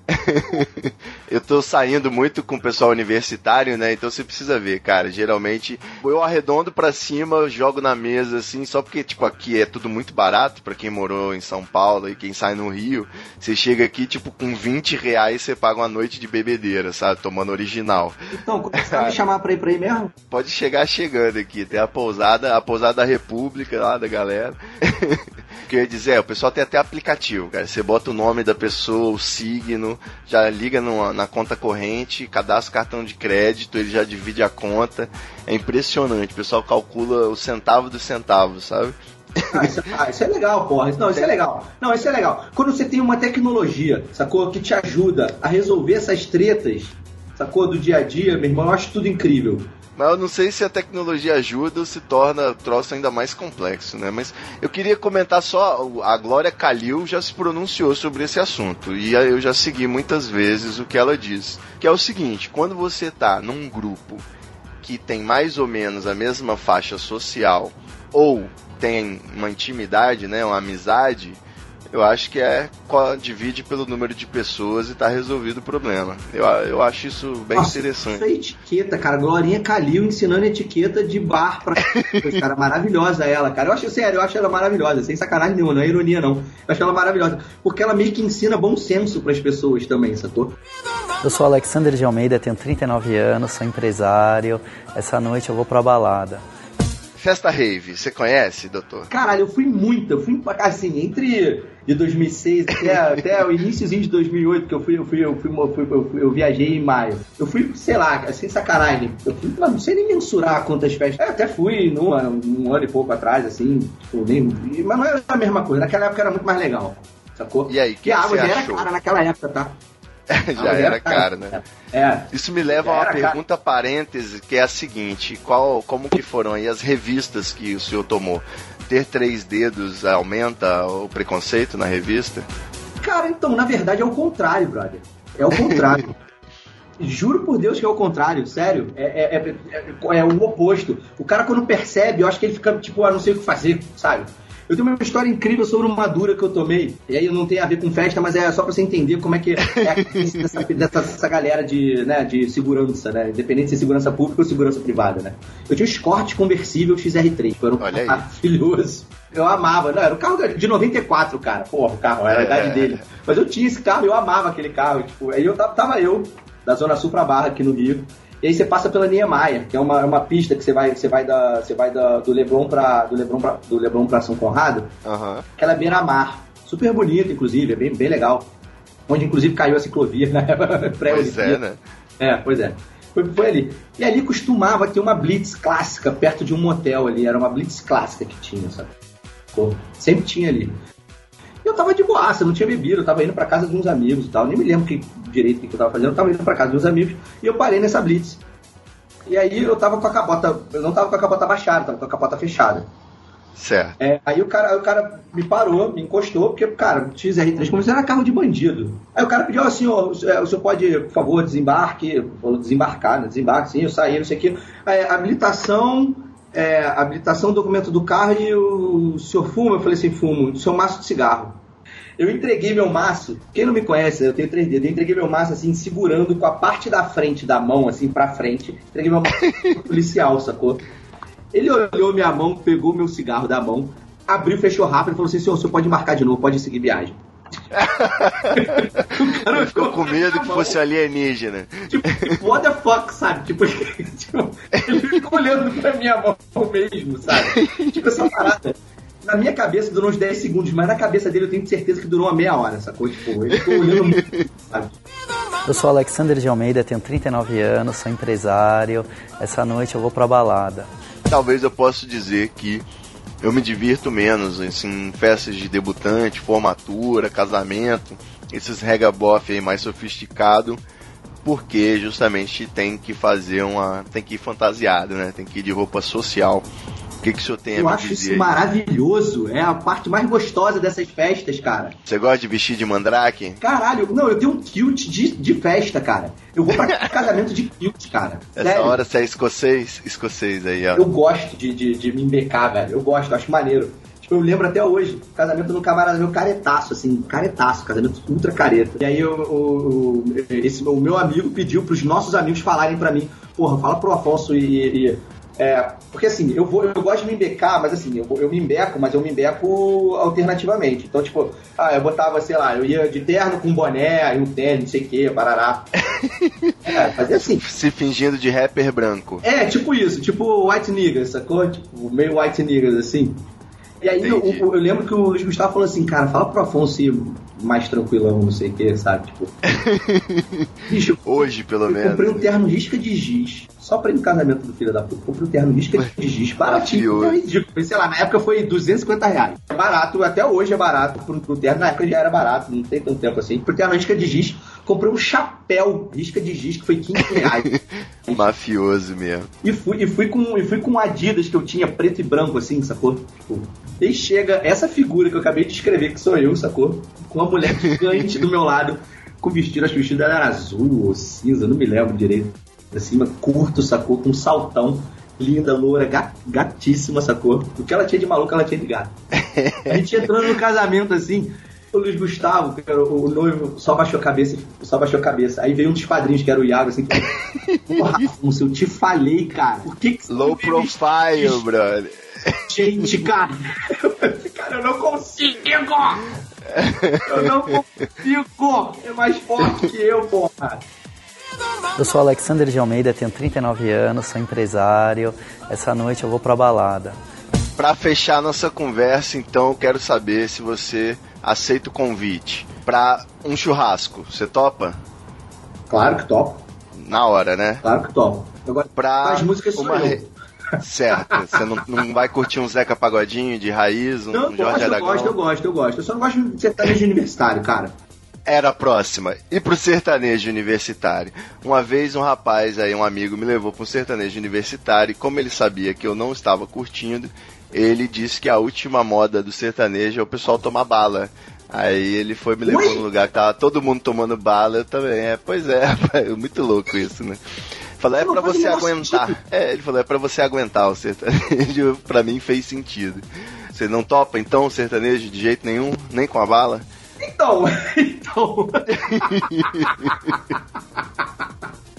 Speaker 6: [LAUGHS]
Speaker 5: Eu tô saindo muito com o pessoal universitário, né? Então você precisa ver, cara. Geralmente eu arredondo pra cima, jogo na mesa, assim, só porque, tipo, aqui é tudo muito barato pra quem morou em São Paulo e quem sai no Rio. Você chega aqui, tipo, com 20 reais você paga uma noite de bebedeira, sabe? Tomando original.
Speaker 6: Então, você vai me chamar pra ir pra aí mesmo?
Speaker 5: Pode chegar chegando aqui. Tem a pousada, a pousada da República lá da galera. O [LAUGHS] que eu ia dizer é, o pessoal tem até aplicativo, cara. Você bota o nome da pessoa, o signo, já liga numa- na conta corrente, cadastra o cartão de crédito, ele já divide a conta. É impressionante. O pessoal calcula o centavo dos centavos, sabe?
Speaker 6: Ah isso, ah, isso é legal, porra. Não, isso é legal. Não, isso é legal. Quando você tem uma tecnologia, sacou? Que te ajuda a resolver essas tretas, sacou? Do dia a dia, meu irmão, eu acho tudo incrível.
Speaker 5: Mas eu não sei se a tecnologia ajuda ou se torna o troço ainda mais complexo, né? Mas eu queria comentar só, a Glória Calil já se pronunciou sobre esse assunto e eu já segui muitas vezes o que ela diz, que é o seguinte, quando você tá num grupo que tem mais ou menos a mesma faixa social ou tem uma intimidade, né, uma amizade, eu acho que é divide pelo número de pessoas e tá resolvido o problema. Eu, eu acho isso bem
Speaker 6: Nossa,
Speaker 5: interessante.
Speaker 6: Isso é etiqueta, cara. Glorinha Calil ensinando etiqueta de bar pra. [LAUGHS] cara, maravilhosa ela, cara. Eu acho, sério, eu acho ela maravilhosa, sem sacanagem nenhuma, não é ironia, não. Eu acho ela maravilhosa. Porque ela meio que ensina bom senso pras pessoas também, sacou?
Speaker 7: Eu sou Alexander de Almeida, tenho 39 anos, sou empresário. Essa noite eu vou pra balada.
Speaker 5: Festa Rave, você conhece, doutor?
Speaker 6: Caralho, eu fui muito, eu fui assim, entre de 2006 até, [LAUGHS] até o iníciozinho de 2008, que eu fui, eu fui, eu fui, eu, fui, eu, fui- eu viajei em maio. Eu fui, sei lá, sem sacanagem, eu fui, não sei nem mensurar quantas festas. Eu até fui numa, um ano e pouco atrás, assim, tipo, nem, mas não era a mesma coisa, naquela época era muito mais legal, sacou?
Speaker 5: E aí, que
Speaker 6: Que a água já era cara naquela época, tá? [LAUGHS]
Speaker 5: Já era caro, né?
Speaker 6: É.
Speaker 5: Isso me leva a uma
Speaker 6: era caro.
Speaker 5: pergunta parêntese, que é a seguinte: qual, como que foram aí as revistas que o senhor tomou? Ter três dedos aumenta o preconceito na revista?
Speaker 6: Cara, então, na verdade é o contrário, brother. É o contrário. [LAUGHS] Juro por Deus que é o contrário, sério. É, é, é, é- é o oposto. O cara, quando percebe, eu acho que ele fica, tipo, ah, não sei o que fazer, sabe? Eu tenho uma história incrível sobre uma dura que eu tomei. E aí não tem a ver com festa, mas é só pra você entender como é que é a dessa, [LAUGHS] dessa, dessa galera de, né, de segurança, né? Independente se é segurança pública ou segurança privada, né? Eu tinha um Escort conversível XR3. Foi um
Speaker 5: Olha
Speaker 6: maravilhoso. Eu amava. Não, era um carro de 94, cara. Porra, o carro, era a idade
Speaker 5: É.
Speaker 6: dele. Mas eu tinha esse carro, eu amava aquele carro. Tipo, aí eu tava, tava eu, da Zona Sul pra Barra, aqui no Rio. E aí você passa pela Niemeyer, que é uma, uma pista que você vai, você vai, da, você vai da, do Leblon pra, do Leblon pra, do Leblon pra São Conrado,
Speaker 5: Aham.
Speaker 6: aquela beira-mar. Super bonita, inclusive, é bem, bem legal. Onde, inclusive, caiu a ciclovia na [LAUGHS]
Speaker 5: Pois
Speaker 6: pré-Olimpíada.
Speaker 5: é, né?
Speaker 6: É, pois é. Foi, foi ali. E ali costumava ter uma blitz clássica perto de um motel ali. Era uma blitz clássica que tinha, sabe? Sempre tinha ali. Eu tava de boaça, não tinha bebido, eu tava indo pra casa de uns amigos e tal. Nem me lembro que, direito o que eu tava fazendo. Eu tava indo pra casa de uns amigos e eu parei nessa blitz. E aí eu tava com a capota, eu não tava com a capota baixada, tava com a capota fechada.
Speaker 5: Certo.
Speaker 6: É, aí o cara, aí o cara me parou, me encostou, porque, cara, XR3 como se era carro de bandido. Aí o cara pediu assim, ó, o senhor o senhor pode, por favor, desembarque, ou desembarcar, né? Desembarque, sim, eu saí, não sei o quê. Aí, habilitação, é, habilitação, documento do carro e o senhor fuma? Eu falei assim, fumo, o seu maço de cigarro. Eu entreguei meu maço, quem não me conhece, eu tenho três dedos, eu entreguei meu maço assim, segurando com a parte da frente da mão, assim, pra frente. Entreguei meu maço pro [LAUGHS] policial, sacou? Ele olhou minha mão, pegou meu cigarro da mão, abriu, fechou rápido e falou assim: senhor, o senhor pode embarcar de novo, pode seguir viagem. [LAUGHS] o cara
Speaker 5: Ficou com medo que fosse alienígena.
Speaker 6: Tipo, tipo, what the fuck, sabe? Tipo, tipo, [LAUGHS] ele ficou olhando pra minha mão mesmo, sabe? Tipo, essa parada. Na minha cabeça durou uns 10 segundos, mas na cabeça dele eu tenho certeza que durou uma meia hora, sacou? Tipo, ele ficou olhando muito, sabe?
Speaker 7: Eu sou Alexander de Almeida, tenho 39 anos, sou empresário. Essa noite eu vou pra balada.
Speaker 5: Talvez eu possa dizer que eu me divirto menos assim, em festas de debutante, formatura, casamento, esses regabof aí mais sofisticado, porque justamente tem que fazer uma. tem que ir fantasiado, né? Tem que ir de roupa social. O que, que o senhor tem a
Speaker 6: Eu
Speaker 5: me
Speaker 6: acho
Speaker 5: dizer?
Speaker 6: isso maravilhoso. É a parte mais gostosa dessas festas, cara.
Speaker 5: Você gosta de vestir de mandrake?
Speaker 6: Caralho, não, eu tenho um kilt de, de festa, cara. Eu vou pra [LAUGHS] casamento de kilt, cara.
Speaker 5: Essa
Speaker 6: Sério.
Speaker 5: hora você é escocês? Escocês aí, ó.
Speaker 6: Eu gosto de, de, de me embecar, velho. Eu gosto, acho maneiro. Tipo, eu lembro até hoje, casamento no camarada meu caretaço, assim, caretaço, casamento ultra careta. E aí eu, o, esse, o meu amigo pediu pros nossos amigos falarem pra mim, porra, fala pro Afonso e. e- é, porque assim, eu, vou, eu gosto de me embecar, mas assim, eu, eu me embeco, mas eu me embeco alternativamente. Então, tipo, ah, eu botava, sei lá, eu ia de terno com boné, aí um tênis, não sei o que, parará. [LAUGHS] É, fazia assim.
Speaker 5: Se fingindo de rapper branco.
Speaker 6: É, tipo isso, tipo White Niggas, sacou? Tipo, meio White Niggas, assim. E aí eu, eu- eu lembro que o Luiz Gustavo falou assim, cara, fala pro Afonso ir mais tranquilão, não sei o que, sabe? Tipo. [LAUGHS] Bicho,
Speaker 5: Hoje, pelo
Speaker 6: eu
Speaker 5: menos.
Speaker 6: comprei um terno risca de giz. Só pra ir no casamento do filho da puta. Comprei um terno risca de giz. Baratinho. É ridículo. Sei lá, na época foi 250 reais. É barato, até hoje é barato. Pro, pro terno, na época já era barato. Não tem tanto tempo assim. Pro terno risca de giz. Comprei um chapéu risca de giz que foi 15 reais. [LAUGHS]
Speaker 5: Mafioso mesmo.
Speaker 6: E fui, e fui com e fui com Adidas que eu tinha preto e branco, assim, sacou? Tipo, e chega essa figura que eu acabei de descrever, que sou eu, sacou? Com uma mulher gigante do meu lado, com vestido, acho que o vestido era azul ou cinza, não me lembro direito. Acima, curto, sacou? Com um saltão, linda, loura, ga- gatíssima, sacou? O que ela tinha de maluco, ela tinha de gato. A gente entrando no casamento assim, o Luiz Gustavo, que era o, o noivo, só baixou a cabeça, só baixou a cabeça. Aí veio um dos padrinhos, que era o Iago, assim, [LAUGHS] Porra, Afonso, eu te falei, cara. Por que que você
Speaker 5: Low
Speaker 6: me
Speaker 5: profile, brother.
Speaker 6: Gente, cara. [LAUGHS] cara, eu não consigo. Eu não consigo. É mais forte que eu, porra.
Speaker 7: Eu sou Alexander de Almeida, tenho 39 anos, sou empresário. Essa noite eu vou pra balada.
Speaker 5: Pra fechar nossa conversa, então, eu quero saber se você aceita o convite pra um churrasco. Você topa?
Speaker 6: Claro que topo.
Speaker 5: Na hora, né?
Speaker 6: Claro que topo. Agora,
Speaker 5: Pra
Speaker 6: as músicas sou
Speaker 5: uma
Speaker 6: eu.
Speaker 5: Certo. Você não, não vai curtir um Zeca Pagodinho de raiz, um
Speaker 6: Não, eu
Speaker 5: Jorge
Speaker 6: gosto, eu
Speaker 5: Aragão?
Speaker 6: gosto, eu gosto, eu gosto. Eu só não gosto de sertanejo universitário, cara.
Speaker 5: Era a próxima. E pro sertanejo universitário. Uma vez um rapaz aí, um amigo, me levou pro sertanejo universitário e como ele sabia que eu não estava curtindo, ele disse que a última moda do sertanejo é o pessoal tomar bala. Aí ele foi me levou num lugar que tava todo mundo tomando bala, eu também. É, pois é, [LAUGHS] rapaz, muito louco isso, né? Falou, é pra você aguentar.
Speaker 6: sentido.
Speaker 5: É, ele falou, é pra você aguentar o sertanejo. [LAUGHS] pra mim fez sentido. Você não topa então o sertanejo de jeito nenhum, nem com a bala?
Speaker 6: Então, [LAUGHS] então.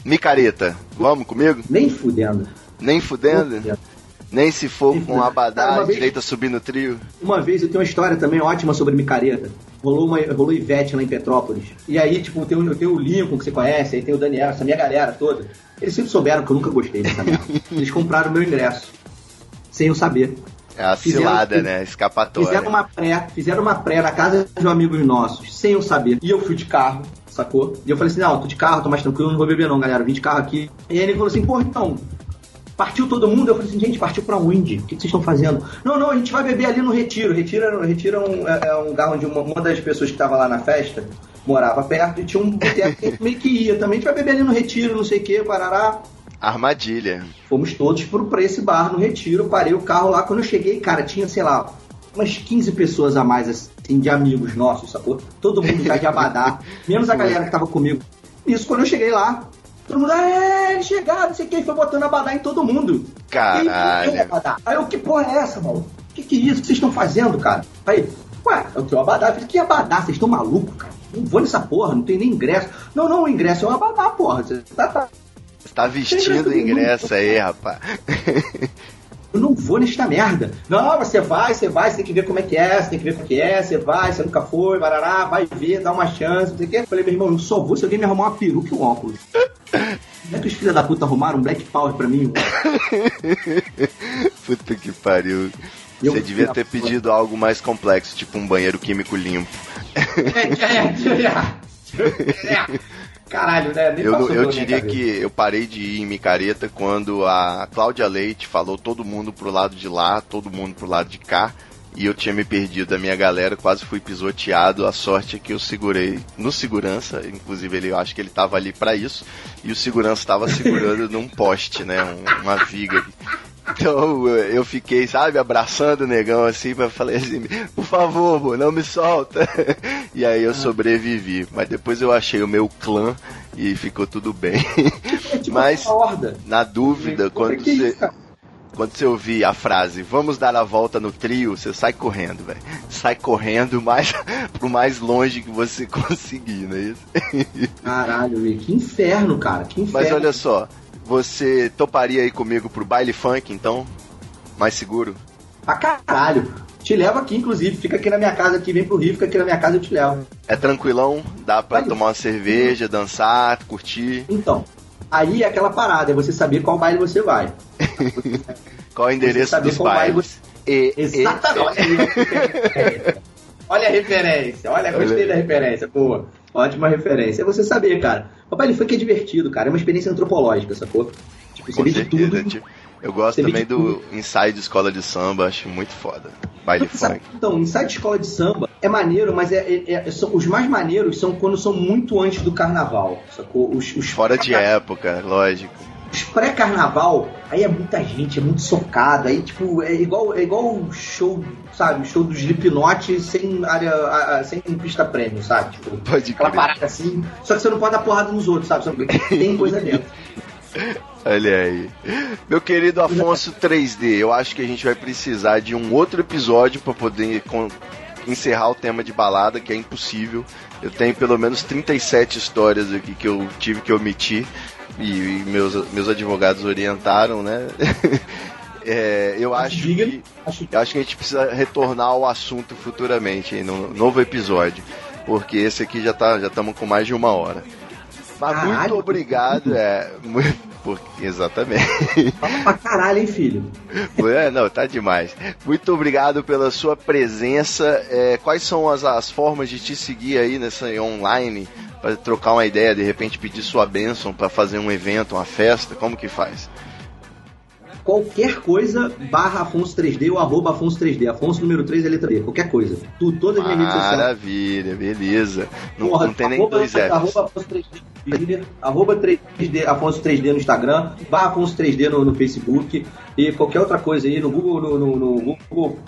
Speaker 5: Micareta, vamos comigo?
Speaker 6: Nem fudendo.
Speaker 5: Nem fudendo?
Speaker 6: Fudendo.
Speaker 5: Nem se for com abadá,
Speaker 6: Cara, uma vez-
Speaker 5: direito a subir no trio?
Speaker 6: Uma vez eu tenho uma história também ótima sobre micareta. Rolou, uma, rolou Ivete lá em Petrópolis. E aí, tipo, tem, o- tem o Lincoln que você conhece, aí tem o Daniel, essa minha galera toda. Eles sempre souberam que eu nunca gostei dessa merda. [LAUGHS] Eles compraram o meu ingresso. Sem eu saber.
Speaker 5: É a
Speaker 6: Fizeram-
Speaker 5: cilada, né? Escapatória.
Speaker 6: Fizeram uma pré, fizeram uma pré na casa de um amigos nossos, sem eu saber. E eu fui de carro, sacou? E eu falei assim, não, tô de carro, tô mais tranquilo, não vou beber não, galera. Vim de carro aqui. E aí ele falou assim, porra, então, partiu todo mundo? Eu falei assim, gente, partiu pra onde? O que vocês estão fazendo? Não, não, a gente vai beber ali no Retiro. Retiro, Retiro é, um, é- é um lugar onde uma, uma das pessoas que tava lá na festa morava perto e tinha um boteco que meio que ia também. A gente vai beber ali no Retiro, não sei o que, parará.
Speaker 5: Armadilha.
Speaker 6: Fomos todos pro, pra esse bar no Retiro, parei o carro lá. Quando eu cheguei, cara, tinha, sei lá, umas 15 pessoas a mais, assim, de amigos nossos, sacou? Todo mundo já de abadá, menos a galera que tava comigo. Isso, quando eu cheguei lá, todo mundo, é, eles chegaram, não sei o que, foi botando abadá em todo mundo.
Speaker 5: Caralho.
Speaker 6: E aí. Aí eu, que porra é essa, mano? Que que é isso? O que vocês estão fazendo, cara? Aí, ué, é o que? O abadá? Eu falei, que abadá? Vocês estão malucos, cara? Não vou nessa porra, não tem nem ingresso. Não, não, o ingresso é o abadá, porra. Você tá, tá,
Speaker 5: Você tá vestindo o ingresso aí, rapaz. [LAUGHS]
Speaker 6: eu não vou nesta merda. Não, você vai, você vai, você tem que ver como é que é, você tem que ver como é que é, você vai, você nunca foi, barará, vai ver, dá uma chance, não sei o quê. Eu falei, meu irmão, eu só vou se alguém me arrumar uma peruca e um óculos. Como é que os filhos da puta arrumaram um Black Power pra mim? [LAUGHS]
Speaker 5: Puta que pariu.
Speaker 6: Eu
Speaker 5: Você devia ter
Speaker 6: porra.
Speaker 5: pedido algo mais complexo, tipo um banheiro químico limpo.
Speaker 6: É, é, é, é. [LAUGHS] Caralho, né? Nem
Speaker 5: Eu, eu diria que eu parei de ir em micareta quando a Cláudia Leite falou todo mundo pro lado de lá, todo mundo pro lado de cá. E eu tinha me perdido da minha galera, quase fui pisoteado. A sorte é que eu segurei no segurança, inclusive ele, eu acho que ele tava ali pra isso. E o segurança tava segurando [LAUGHS] num poste, né? um- uma viga. Então eu fiquei, sabe, abraçando o negão assim, pra falei assim, por favor, não me solta. [LAUGHS] E aí eu sobrevivi. Mas depois eu achei o meu clã e ficou tudo bem.
Speaker 6: É tipo [LAUGHS]
Speaker 5: Mas, na dúvida,
Speaker 6: Pô,
Speaker 5: quando
Speaker 6: que
Speaker 5: você,
Speaker 6: isso,
Speaker 5: quando você ouvir a frase vamos dar a volta no trio, você sai correndo, velho. Sai correndo mais [LAUGHS] pro mais longe que você conseguir, não é isso?
Speaker 6: Caralho, que inferno, cara. Que inferno.
Speaker 5: Mas olha só, você toparia aí comigo pro baile funk, então? Mais seguro?
Speaker 6: Pra caralho. Te levo aqui, inclusive. Fica aqui na minha casa, aqui, vem pro Rio, fica aqui na minha casa eu te levo.
Speaker 5: É tranquilão? Dá pra
Speaker 6: Baile
Speaker 5: tomar uma cerveja, dançar, curtir?
Speaker 6: Então, aí é aquela parada, é você saber qual baile você vai. [LAUGHS]
Speaker 5: Qual é o endereço
Speaker 6: saber
Speaker 5: dos
Speaker 6: qual baile
Speaker 5: bailes? E, e-
Speaker 6: Exatamente. Olha a referência, olha, gostei
Speaker 5: Olha.
Speaker 6: da referência, boa. Ótima referência. É você saber, cara. O baile funk é divertido, cara. É uma experiência antropológica, sacou? Tipo, você
Speaker 5: Com
Speaker 6: vê de
Speaker 5: certeza,
Speaker 6: tudo.
Speaker 5: tipo, Eu gosto também
Speaker 6: de
Speaker 5: do Inside Escola de Samba, acho muito foda. Baile
Speaker 6: Sabe,
Speaker 5: funk.
Speaker 6: Então, Inside Escola de Samba é maneiro, mas é, é- é- são- os mais maneiros são quando são muito antes do carnaval, sacou? Os, os
Speaker 5: Fora de época, lógico.
Speaker 6: Os pré-carnaval, aí é muita gente, é muito socado, aí tipo, é igual é igual o show, sabe, show do Slipknot sem área, a- a- sem pista prêmio, sabe? Tipo,
Speaker 5: Pode
Speaker 6: aquela parada assim, só que você não pode dar porrada nos outros, sabe? Que Tem coisa [LAUGHS] dentro.
Speaker 5: Olha aí. Meu querido Afonso 3D, eu acho que a gente vai precisar de um outro episódio para poder encerrar o tema de balada, que é impossível. Eu tenho pelo menos 37 histórias aqui que eu tive que omitir e, e meus, meus advogados orientaram, né? [LAUGHS] É, eu acho que
Speaker 6: Acho
Speaker 5: que a gente precisa retornar ao assunto futuramente, em um novo episódio, porque esse aqui já tá já estamos com mais de uma hora. Mas muito
Speaker 6: Caralho,
Speaker 5: obrigado, é, mu- por- exatamente.
Speaker 6: Fala pra caralho, hein, filho?
Speaker 5: É, não, tá demais. Muito obrigado pela sua presença. É, quais são as, as formas de te seguir aí nessa online para trocar uma ideia, de repente pedir sua bênção para fazer um evento, uma festa? Como que faz?
Speaker 6: Qualquer coisa, barra Afonso 3D ou arroba Afonso 3D. Afonso número 3 é letra D. Qualquer coisa. Tu, todas as minhas redes sociais.
Speaker 5: Maravilha, beleza. Não,
Speaker 6: Porra,
Speaker 5: não tem nem
Speaker 6: arroba-
Speaker 5: dois Fs.
Speaker 6: Arroba Afonso 3D, no Twitter, arroba 3D, Afonso 3D no Instagram, barra Afonso 3D no, no Facebook e qualquer outra coisa aí no Google, no, no- no Google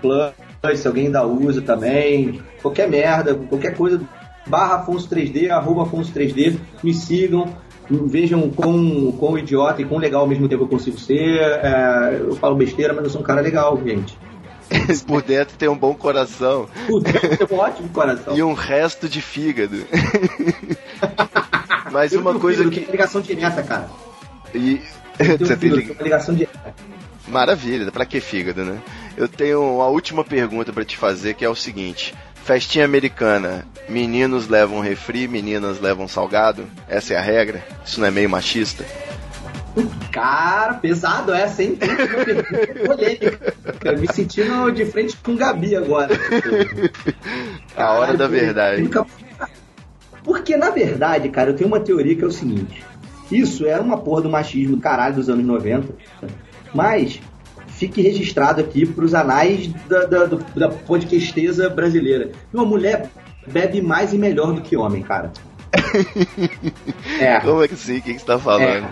Speaker 6: Plus, se alguém ainda usa também, qualquer merda, qualquer coisa, barra Afonso 3D, arroba Afonso 3D, me sigam. Vejam quão, quão idiota e quão legal ao mesmo tempo eu consigo ser. É, eu falo besteira, mas eu sou um cara legal, gente. [LAUGHS]
Speaker 5: Por dentro tem um bom coração
Speaker 6: Puta, eu tenho um ótimo coração. [LAUGHS]
Speaker 5: e um resto de fígado. [LAUGHS] Mas uma
Speaker 6: Eu
Speaker 5: coisa
Speaker 6: tenho
Speaker 5: que.
Speaker 6: ligação direta, cara.
Speaker 5: E... Você tem lig-
Speaker 6: uma ligação direta.
Speaker 5: Maravilha, pra que fígado, né? Eu tenho uma última pergunta pra te fazer, que é o seguinte: festinha americana, meninos levam refri, meninas levam salgado? Essa é a regra? Isso não é meio machista?
Speaker 6: Cara, pesado essa, hein? Polêmica. Eu me sentindo de frente com o Gabi agora.
Speaker 5: A hora da verdade.
Speaker 6: nunca- Porque, na verdade, cara, eu tenho uma teoria que é o seguinte. Isso é uma porra do machismo caralho dos anos 90. Mas fique registrado aqui pros anais da, da, da podcasteza brasileira. Uma mulher bebe mais e melhor do que homem, cara. [LAUGHS] É.
Speaker 5: Como é que sim? O que, você tá falando?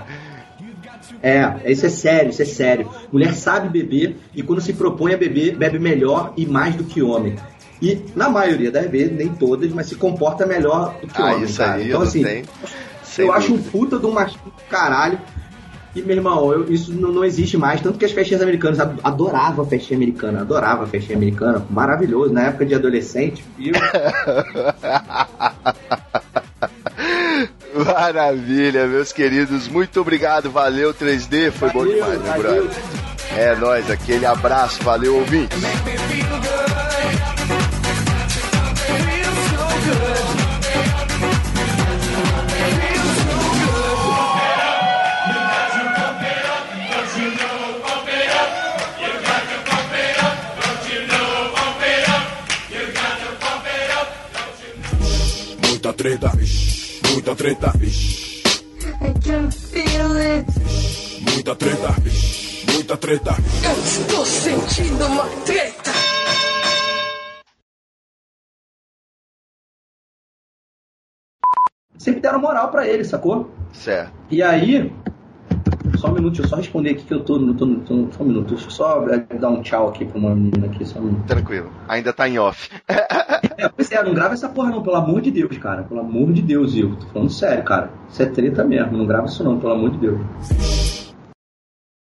Speaker 6: É, isso é sério, isso é sério. Mulher sabe beber e quando se propõe a beber, bebe melhor e mais do que homem. E na maioria das vezes, nem todas, mas se comporta melhor do que
Speaker 5: Ah,
Speaker 6: homem.
Speaker 5: isso
Speaker 6: cara.
Speaker 5: aí
Speaker 6: então,
Speaker 5: eu
Speaker 6: assim.
Speaker 5: Sem
Speaker 6: eu acho um puta de um machismo caralho. E, meu irmão, eu- isso não, não existe mais. Tanto que as festinhas americanas, ad- adorava a festinha americana, adorava a festinha americana. Maravilhoso, na época de adolescente. Eu, [LAUGHS]
Speaker 5: Maravilha, meus queridos. Muito obrigado. Valeu, 3D. Foi bom
Speaker 6: Valeu,
Speaker 5: demais, meu brother. É nóis, aquele abraço, valeu ouvinte.
Speaker 1: Muita treta, muita treta,
Speaker 2: I can feel it.
Speaker 1: muita treta, muita treta.
Speaker 2: Eu estou sentindo uma treta.
Speaker 6: Sempre deram moral pra ele, sacou?
Speaker 5: Certo.
Speaker 6: E aí, só um minuto, deixa eu só responder aqui que eu tô, tô, tô, só um minuto, deixa eu só dar um tchau aqui pra uma menina aqui, só um minuto.
Speaker 5: Tranquilo. Ainda tá em off.
Speaker 6: É, pois é, não grava essa porra não, pelo amor de Deus, cara, pelo amor de Deus, Ivo, tô falando sério, cara, isso é treta mesmo, não grava isso não, pelo amor de Deus.